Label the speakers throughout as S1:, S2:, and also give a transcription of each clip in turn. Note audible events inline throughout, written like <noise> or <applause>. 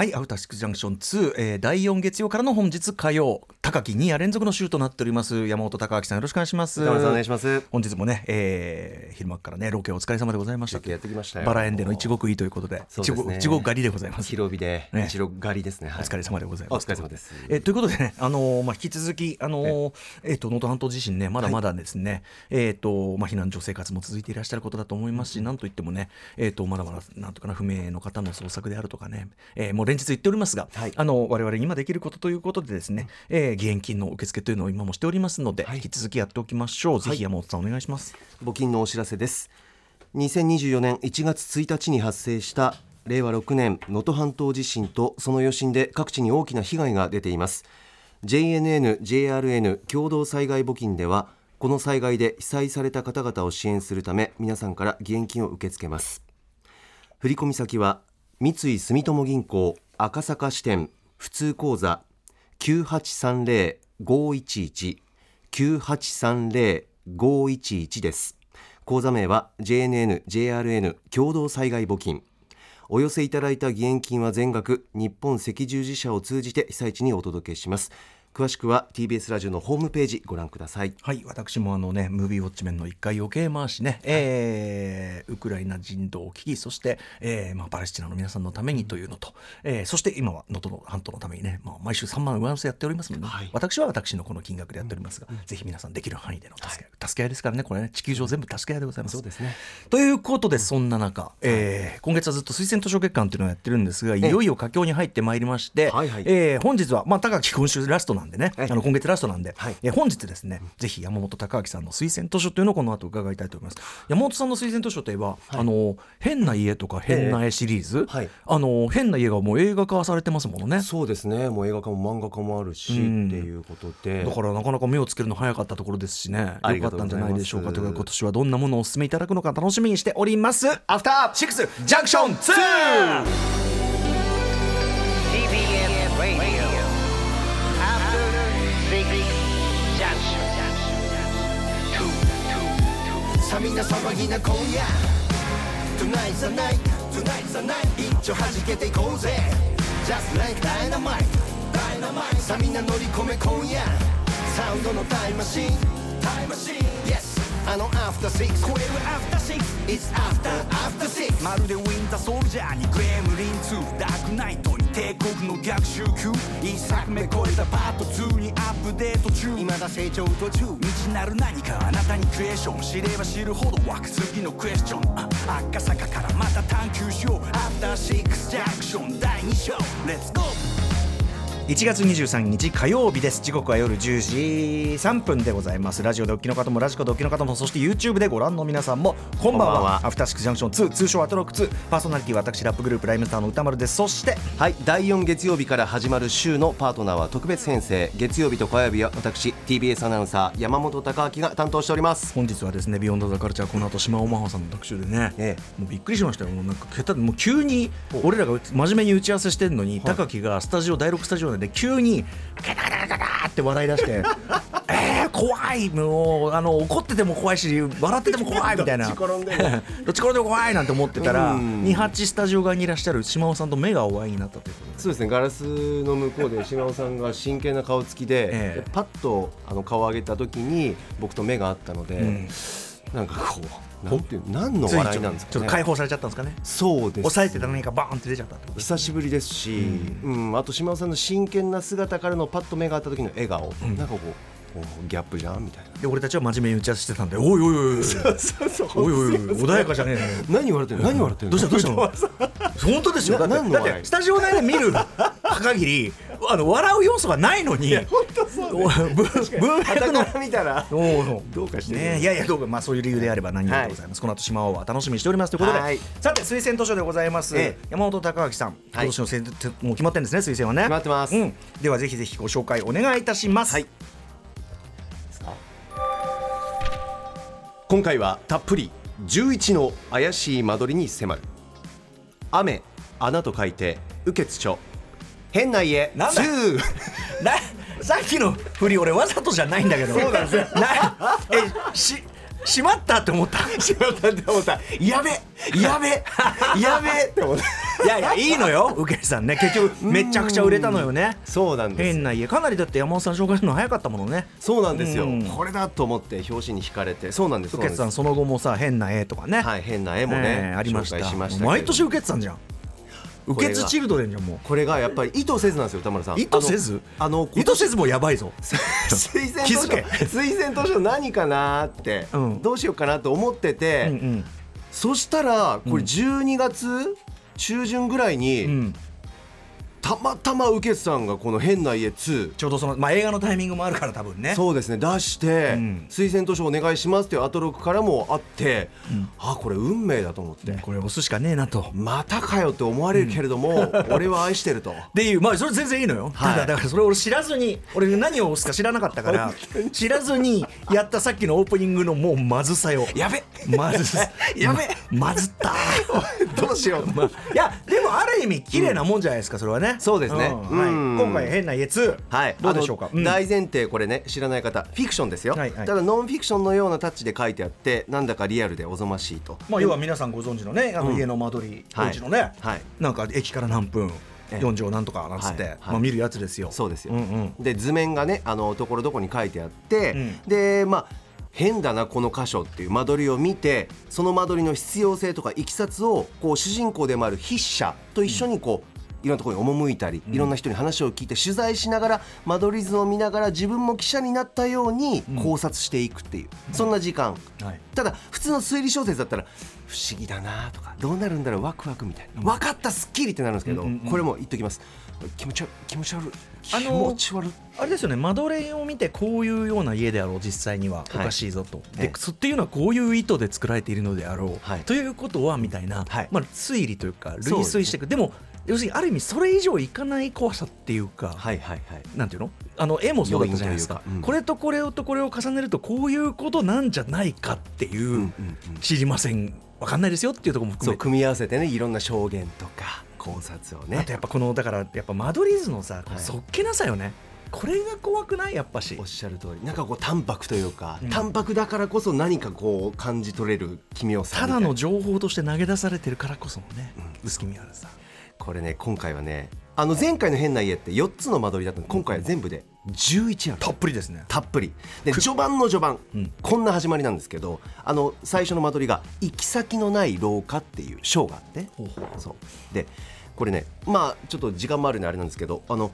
S1: はい、アウターシックスジャンクション2、えー、第4月曜からの本日火曜、高木2夜連続の週となっております、山本隆明さん、よろしくお願いします。
S2: 山本さんお願いします。
S1: 本日もね、えー、昼間からね、ロケお疲れ様でございました。
S2: やってきましたよ。
S1: バラ園での一国いいということで、
S2: そうですね。
S1: 一国狩りでございます。
S2: 広帯で
S1: ね。
S2: 一郎狩りですね、はい。
S1: お疲れ様でございます。
S2: お疲れ様です。
S1: えーということでね、あのーまあ、引き続き、あのーえーと能登半島地震ね、まだまだですね、えーとまあ、避難所生活も続いていらっしゃることだと思いますし、なんといってもね、えーとまだまだなんとかな不明の方の捜索であるとかね、えーもう連日言っておりますが、
S2: はい。
S1: あの我々に今できることということでですね、えー義援金の受付というのを今もしておりますので、
S2: はい。
S1: 引き続きやっておきましょう。ぜひ山本さんお願いします。
S2: 募金のお知らせです。2024年1月1日に発生した令和6年能登半島地震とその余震で各地に大きな被害が出ています。JNN、JRN 共同災害募金ではこの災害で被災された方々を支援するため皆さんから義援金を受け付けます。振込先は三井住友銀行赤坂支店普通口座9830-511 9830-511です。口座名は JNN、JRN 共同災害募金。お寄せいただいた義援金は全額日本赤十字社を通じて被災地にお届けします。詳しくは TBS ラジオのホームページご覧ください。
S1: はい、私もあのね、ムービーウォッチメンの一回余計回しね、えーウクライナ人道危機、そして、えーまあ、パレスチナの皆さんのためにというのと、えーそして今は能登の半島のためにね、まあ、毎週3万上乗せやっておりますので、ね。
S2: はい。
S1: 私は私のこの金額でやっておりますが、ぜひ皆さんできる範囲での助け合い、助け合いですからね、これね、地球上全部助け合いでございます。
S2: そうですね。
S1: ということで、そんな中、えー今月はずっと推薦図書月間というのをやってるんですが、いよいよ佳境に入ってまいりまして、
S2: はいはい。
S1: えー本日は、まあ、高木今週ラストなんでね、
S2: はい。
S1: あの今月ラストなんで、
S2: はい。
S1: えー本日ですね、ぜひ山本隆明さんの推薦図書というのをこの後伺いたいと思います。山本さんの推薦図書といえば、あの変な家とか変な絵シリーズ、
S2: はい
S1: あの変な家がもう映画化されてますものね。
S2: そうですね。もう映画化も漫画化もあるし、
S1: うん。
S2: っていうことで。
S1: だからなかなか目をつけるの早かったところですしね、よかったんじゃないでしょうか。というか今年はどんなものをお勧めいただくのか楽しみにしております。アフターシックスジャンクション 2!
S3: みな騒ぎな今夜。Tonight's 一丁弾けていこうぜ。Just like dynamite な乗り込め今夜。サウンドのタイムマシン Yes あのアフターシックス超えるアフターシックス It's after after six.
S4: まるでウィンターソルジャーにグレムリン2ダークナイトに帝国の逆襲級。一作目超えたパート2にアップデート中。
S3: 未だ成長途中
S4: 未知なる何かあなたにクエスチョン知れば知るほど湧く次のクエスチョン。赤坂からまた探求しよう。アフターシックスジャンクション。第2章。 Let's go
S1: 1月23日火曜日です。時刻は夜10時3分でございます。ラジオでお聞きの方もラジコでお聞きの方もそして YouTube でご覧の皆さんもこんばんは。アフターシックスジャンクション2通称アトロク2パーソナリティは私ラップグループ RHYMESTER の宇多丸です。そして
S2: はい第4月曜日から始まる週のパートナーは特別編成。月曜日と火曜日は私 TBS アナウンサー山本匠晃が担当しております。
S1: 本日はですね Beyond the Cultureーこの後島尾真帆さんの特集でね、
S2: え
S1: もうびっくりしましたよ。もうなんか桁もう急に俺らが真面目に打ち合わせしてるのに、高木がスタジオ第6スタジオで急にガタガタガタって笑い出して <laughs> えー、怖いもうあの怒ってても怖いし笑ってても怖いみたいな。
S2: どっち転んでも
S1: どっち転んでも怖いなんて思ってたら
S2: うん。
S1: 28スタジオ側にいらっしゃる島尾さんと目がお会いになったという。ことで
S2: そうですねガラスの向こうで <laughs> 島尾さんが真剣な顔つきで、
S1: ええ。
S2: でパッとあの顔を上げた時に僕と目が合ったので、
S1: ん。
S2: なんかこうなんていう何の笑いなんですかね。
S1: ちょっと解放されちゃったんですかね。
S2: そうです。
S1: 抑えてた何かバーンって出ちゃったってこと。です
S2: 久しぶりですし、うん。あと島尾さんの真剣な姿からのパッと目が合った時の笑顔、なんかこうギャップじゃんみたいな。
S1: で俺たちは真面目に打ち合わせしてたんでおいおいおいおいおいおいおい。穏やかじゃねえのよ
S2: 何笑ってるの？何笑ってるの？
S1: どうした？どうした？の本当ですよ。だ
S2: な
S1: ってスタジオ内で見る <laughs> 限りあの笑う要素がないのに本当そう、文脈の
S2: から見たら。どうかしてる。
S1: ね、いやいやどうかまあそういう理由であれば何よりでございます、この後島尾は楽しみにしておりますということで、
S2: はい。
S1: さて推薦図書でございます、
S2: ええ。
S1: 山本隆明さん。今年の選もう決まってるんですね推薦はね。
S2: 決まってます。
S1: うん、ではぜひぜひご紹介お願いいたします、
S2: はい。今回はたっぷり11の怪しい間取りに迫る。雨穴と書いて雨穴書変な家。
S1: なんだ。
S2: 2 <laughs>
S1: なさっきの振り俺わざとじゃないんだけど。そうなんですよ。<laughs> えししまったって思った？
S2: しまったって思った。やべやべ <laughs> やべ。って思った。
S1: いやいやいいのよ受けさんね。結局めちゃくちゃ売れたのよね。
S2: そうなんです
S1: 変な家。かなりだって山本さん紹介するの早かったものね。
S2: そうなんですよ、
S1: うん。
S2: これだと思って表紙に惹かれて。そうなんです
S1: 受けさんその後もさ変な絵とかね、
S2: はい変な絵もね、
S1: ええありました。
S2: 紹介しましたけれど
S1: 毎年受けてたんじゃん受けつチルドレンじゃんもう。
S2: これがやっぱり意図せずなんですよ田村さん。
S1: 意図せず？
S2: あの <laughs>
S1: 意図せずもやばいぞ。
S2: 推薦図書推薦図書何かなって、
S1: うん。
S2: どうしようかなと思ってて、
S1: うんうん。
S2: そしたらこれ12月中旬ぐらいに、
S1: うん
S2: たまたま受けさんがこの「変な家2」
S1: ちょうどその、まあ、映画のタイミングもあるから多分ね。
S2: そうですね。出して、
S1: うん。
S2: 推薦図書お願いしますっていうアトロクからもあって、あこれ運命だと思って、
S1: これ押すしかねえなと。
S2: またかよって思われるけれども、<laughs> 俺は愛してると。
S1: っていうまあそれ全然いいのよ、
S2: はい。
S1: ただだからそれ俺知らずに俺何を押すか知らなかったから知らずにやったさっきのオープニングのもうまずさよ。
S2: やべ。
S1: まず <laughs>
S2: やべ。
S1: まずった。<laughs>
S2: どうしよう、
S1: まあ、いやでもある意味綺麗なもんじゃないですかそれはね、
S2: そうですね。
S1: ん。はい。
S2: うん。
S1: 今回変な家2、
S2: はい、
S1: どうでしょうか、うん。
S2: 大前提これね知らない方フィクションですよ、
S1: はいはい。
S2: ただノンフィクションのようなタッチで書いてあってなんだかリアルでおぞましいと。
S1: まあ、要は皆さんご存知のねあの
S2: うん。
S1: 家の間取り、
S2: はい
S1: お家のね、
S2: はい。
S1: なんか駅から何分
S2: ええ。
S1: 4畳なんとかなんつって、
S2: はい。はい。
S1: まあ、見るやつですよ。
S2: そうですよ、
S1: んうん。
S2: で図面がねあのところどころに書いてあって、
S1: うん。
S2: でまあ変だなこの箇所っていう間取りを見てその間取りの必要性とかいきさつをこう主人公でもある筆者と一緒にこう、いろんなところに赴いたり、いろんな人に話を聞いて取材しながら間取り図を見ながら自分も記者になったように考察していくっていう、そんな時間、
S1: はい。
S2: ただ普通の推理小説だったら不思議だなとかどうなるんだろうワクワクみたいな、分かったすっきりってなるんですけど、これも言っときます。気持ち悪い気持ち悪い。気
S1: あの
S2: 持ち悪い。
S1: あれですよね間取りを見てこういうような家であろう実際にはおかしいぞと、
S2: ええ。
S1: でそっていうのはこういう意図で作られているのであろう、
S2: はい。
S1: ということはみたいな、
S2: はい。
S1: まあ、推理というか類推していく。で,、も要するにある意味それ以上いかない怖さっていうか、
S2: はいはいはい。
S1: なんていうの？あの絵もそうだったじゃないです
S2: か。うん。
S1: これとこれとこれを重ねるとこういうことなんじゃないかっていう、
S2: うんうん
S1: 知りません？わかんないですよっていうところも含め
S2: 組み合わせてねいろんな証言とか考察を
S1: あ
S2: ね
S1: とやっぱこのだからやっぱ間取り図のさ、そっけなさよね。これが怖くない？やっぱし。
S2: おっしゃる通り。なんかこう淡白というか、
S1: うん。
S2: 淡白だからこそ何かこう感じ取れる奇妙さ
S1: ただの情報として投げ出されてるからこそのね、薄気味あるさ
S2: これね今回はねあの前回の変な家って4つの間取りだったの。今回は全部で11ある。
S1: たっぷりですね。
S2: たっぷり。で序盤の序盤、
S1: うん。
S2: こんな始まりなんですけどあの最初の間取りが「行き先のない廊下」っていう章があってそう。でこれねまあちょっと時間もあるんであれなんですけどあの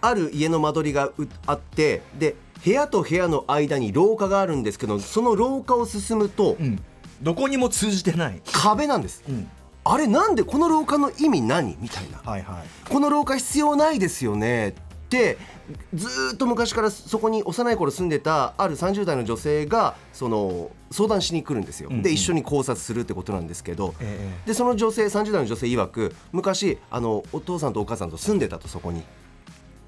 S2: ある家の間取りがうあってで部屋と部屋の間に廊下があるんですけどその廊下を進むと
S1: うん。どこにも通じてない、
S2: 壁なんです、
S1: ん
S2: あれなんでこの廊下の意味何みたいな。
S1: はいはい。
S2: この廊下必要ないですよねってずーっと昔からそこに幼い頃住んでたある30代の女性がその相談しに来るんですよ、
S1: うんうん。
S2: で一緒に考察するってことなんですけど、
S1: ええ
S2: でその女性30代の女性曰く昔あのお父さんとお母さんと住んでたとそこに。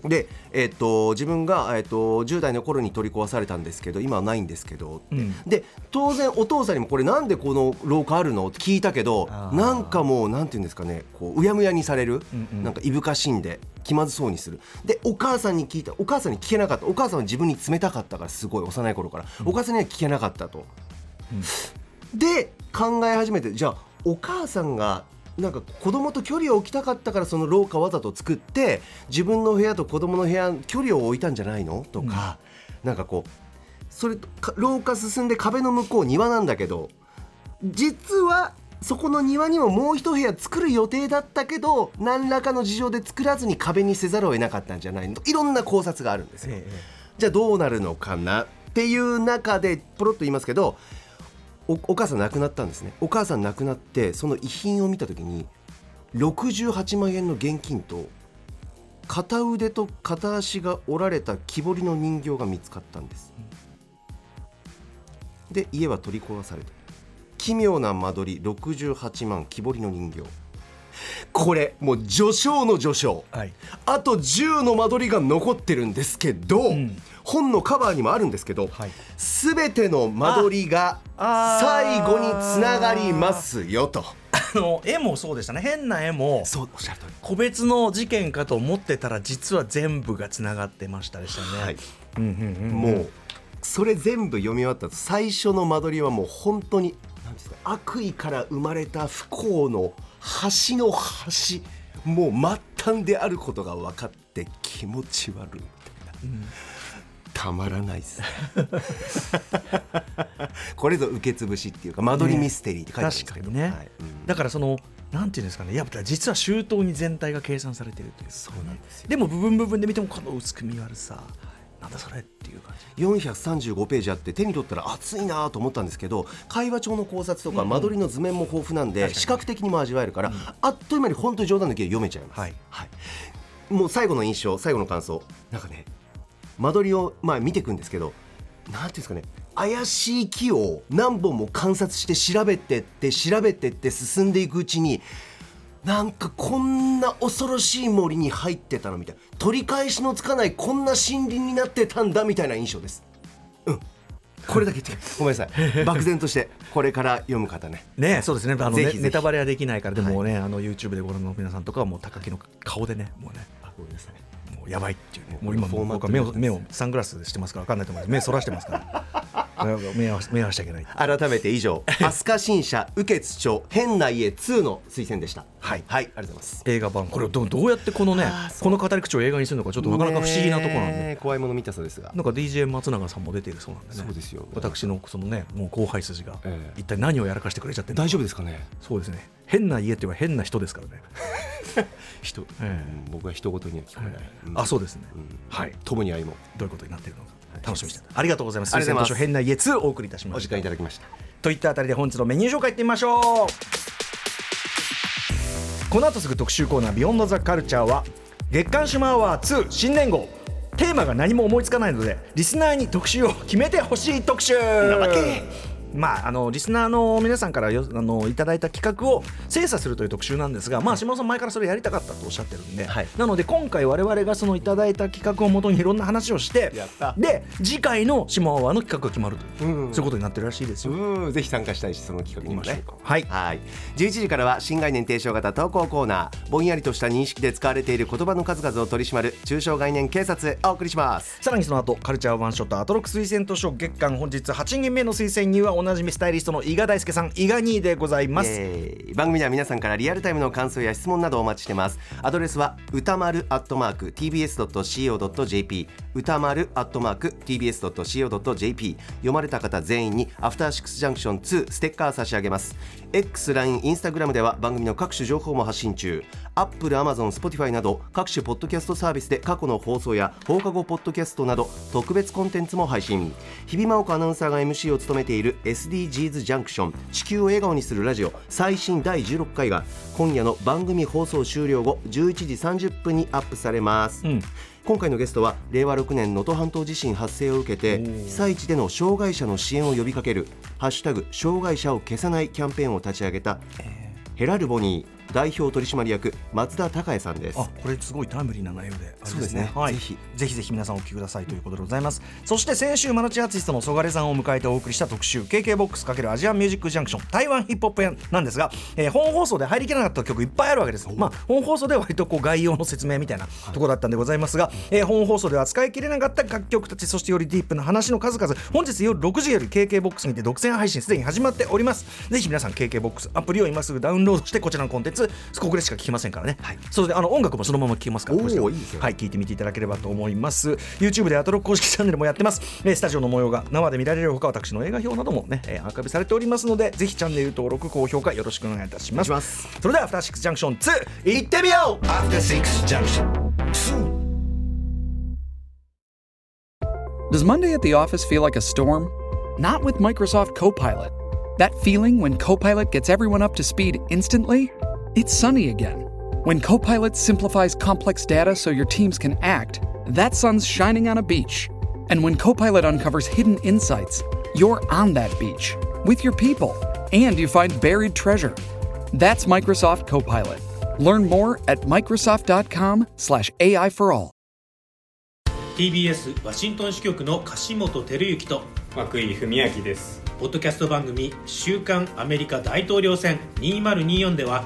S2: で、えっと自分が、えっと10代の頃に取り壊されたんですけど今はないんですけど、
S1: うん。
S2: で当然お父さんにもこれなんでこの廊下あるの？って聞いたけどなんかもうなんていうんですかねこううやむやにされる、
S1: うんうん。
S2: なんかいぶかしんで気まずそうにする。でお母さんに聞いたお母さんに聞けなかった。お母さんは自分に冷たかったからすごい幼い頃から、お母さんには聞けなかったと。で考え始めてじゃあお母さんがなんか子供と距離を置きたかったからその廊下わざと作って自分の部屋と子供の部屋距離を置いたんじゃないの？とか、なんかこうそれか廊下進んで壁の向こう庭なんだけど実はそこの庭にももう一部屋作る予定だったけど何らかの事情で作らずに壁にせざるを得なかったんじゃないの？といろんな考察があるんですよ。
S1: え。
S2: じゃあどうなるのかな？っていう中でポロッと言いますけどおお母さん亡くなったんですね。お母さん亡くなってその遺品を見た時に68万円の現金と片腕と片足が折られた木彫りの人形が見つかったんです。で家は取り壊された。奇妙な間取り68万木彫りの人形。これもう序章の序章、
S1: はい。
S2: あと10の間取りが残ってるんですけど、本のカバーにもあるんですけど、
S1: はい。
S2: すべての間取りが
S1: あ
S2: 最後につながりますよと。
S1: あの絵もそうでしたね。変な絵も
S2: そうおっしゃる通り。
S1: 個別の事件かと思ってたら実は全部がつながってましたでしたね、
S2: はい。
S1: うんうんうん
S2: もうそれ全部読み終わった後最初の間取りはもう本当に何ですか悪意から生まれた不幸の端の端もう末端であることが分かって気持ち悪いみたいな、たまらないです。<laughs> これぞ受け潰しっていうか間取りミステリーって書いてあるんですけど、
S1: 確かにね、
S2: はい。うん。
S1: だからそのなんていうんですかね。やっぱ実は周到に全体が計算されてるという
S2: そうなんですよ。
S1: でも部分部分で見てもこの薄く見悪さなんだそれっていう感じ。
S2: 435ページあって手に取ったら熱いなと思ったんですけど会話帳の考察とか間取りの図面も豊富なんで、視覚的にも味わえるから、あっという間に本当に冗談抜きで読めちゃいます、
S1: はい。
S2: もう最後の印象最後の感想。なんかね間取りをまあ見ていくんですけどなんていうんですかね怪しい木を何本も観察して調べてって調べてって進んでいくうちになんかこんな恐ろしい森に入ってたのみたいな。取り返しのつかないこんな森林になってたんだみたいな印象です。うん。これだけ言って <laughs> ごめんなさい。漠然としてこれから読む方ね。
S1: ねそうですね。あのね
S2: ぜひぜひ。
S1: ネタバレはできないからでもね、あの YouTube でご覧の皆さんとかはもう高木の顔でねもうね
S2: ごめんなさい。
S1: もうやばいっていうね。
S2: もう
S1: もう今
S2: フォーマット
S1: 僕は目を目をサングラスしてますから分かんないと思います。目そらしてますから。<laughs> 目合わせ目合わせちゃいけない
S2: 改めて以上飛鳥新社雨穴町変な家2の推薦でした
S1: はい。
S2: はい。ありがとうございます。
S1: 映画版。これをどどうやってこのねこの語り口を映画にするのかちょっとなかなか不思議なところなんで
S2: 怖いもの見たそうですが。
S1: なんか DJ 松永さんも出ているそうなんでね。
S2: そうですよ
S1: 私のそのねもう後輩筋が
S2: ええ。
S1: 一体何をやらかしてくれちゃって
S2: 大丈夫ですかね？
S1: そうですね。変な家っていうのは変な人ですからね。<laughs>
S2: 人、
S1: え
S2: うん僕は人事には聞こえない、うん。
S1: あそうですね。
S2: うん。
S1: はい。
S2: 共に歩もう。
S1: どういうことになっているのか。楽しみにして。ありがとうございます。
S2: ありがとうございます。
S1: 推薦図書変な家2お送りいたしま
S2: お時
S1: した
S2: 間いただきました。
S1: といったあたりで本日のメニュー紹介いってみましょうこの後すぐ特集コーナー「ビヨンドザカルチャーは月刊シュマアワー2新年号。テーマが何も思いつかないのでリスナーに特集を決めてほしい特集。まあ、あのリスナーの皆さんからよあのいただいた企画を精査するという特集なんですが、まあ、島尾さん前からそれやりたかったとおっしゃってるんで、
S2: はい。
S1: なので今回我々がそのいただいた企画をもとにいろんな話をして
S2: やった。
S1: で次回の島アワーの企画が決まるという、
S2: うん。
S1: そういうことになってるらしいですよ。
S2: うん。ぜひ参加したいしその企画にもね。
S1: 行きましょうか。はい。
S2: はい。11時からは新概念提唱型投稿コーナーぼんやりとした認識で使われている言葉の数々を取り締まる中小概念警察お送りします。
S1: さらにその後カルチャーワンショットアトロック推薦図書月間本日8人目の推薦にはおなじみスタイリストの伊賀大輔さん伊賀兄でございます、
S2: 番組では皆さんからリアルタイムの感想や質問などお待ちしてます。アドレスは歌丸アットマーク tbs.co.jp 歌丸アットマーク tbs.co.jp 読まれた方全員にアフターシックスジャンクション2ステッカー差し上げます。X、LINE、Instagram では番組の各種情報も発信中。Apple、Amazon、Spotify など各種ポッドキャストサービスで過去の放送や放課後ポッドキャストなど特別コンテンツも配信。日比真央子アナウンサーが MC を務めている SDGs ジャンクション地球を笑顔にするラジオ最新第16回が今夜の番組放送終了後11時30分にアップされます、
S1: ん。
S2: 今回のゲストは令和6年能登半島地震発生を受けて被災地での障害者の支援を呼びかける「ハッシュタグ障害者を消さない」キャンペーンを立ち上げた、ヘラルボニー。代表取締役松田孝也さんです。
S1: あこれすごいタイムリーな内容で
S2: そうですね。
S1: はい、
S2: ぜひ。
S1: ぜひぜひ皆さんお聞きくださいということでございます。そして先週マルチアーティストのソガレさんを迎えてお送りした特集 KKBOX× アジアンミュージックジャンクション台湾ヒップホップ編なんですが、えー本放送で入りきらなかった曲いっぱいあるわけです。まあ本放送では割とこう概要の説明みたいなところだったんでございますが、えー本放送では扱いきれなかった楽曲たちそしてよりディープな話の数々本日夜6時より KKBOX にて独占配信すでに始まっております。ぜひ皆さん KKBOX アプリを今すぐダウンロードしてこちらのコンテンツここでしか聞きませんからね、それであの音楽もそのまま聴けますから
S2: おー
S1: こちらも。
S2: いいですよ。
S1: はい聞いてみていただければと思います。YouTube でアトロック公式チャンネルもやってます、えースタジオの模様が生で見られるほか私の映画表などもね、えーアーカイブされておりますのでぜひチャンネル登録高評価よろしくお願いいた
S2: します。
S1: それではアフターシックスジャンクション2いってみよう。
S3: After Six Junction.
S5: Does Monday at the office feel like a storm? Not with Microsoft Copilot. That feeling when Copilot gets everyone up to speed instantly? It's sunny again. When Copilot simplifies complex data so your teams can act, that sun's shining on a beach. And when Copilot uncovers hidden insights, you're on that beach with your people and you find buried treasure. That's Microsoft Copilot. Learn more at Microsoft.com/slash AI for all.
S6: TBS ワシントン支局の樫本照之と
S7: 涌井文明です
S6: ポッドキャスト番組「週刊アメリカ大統領選2024」では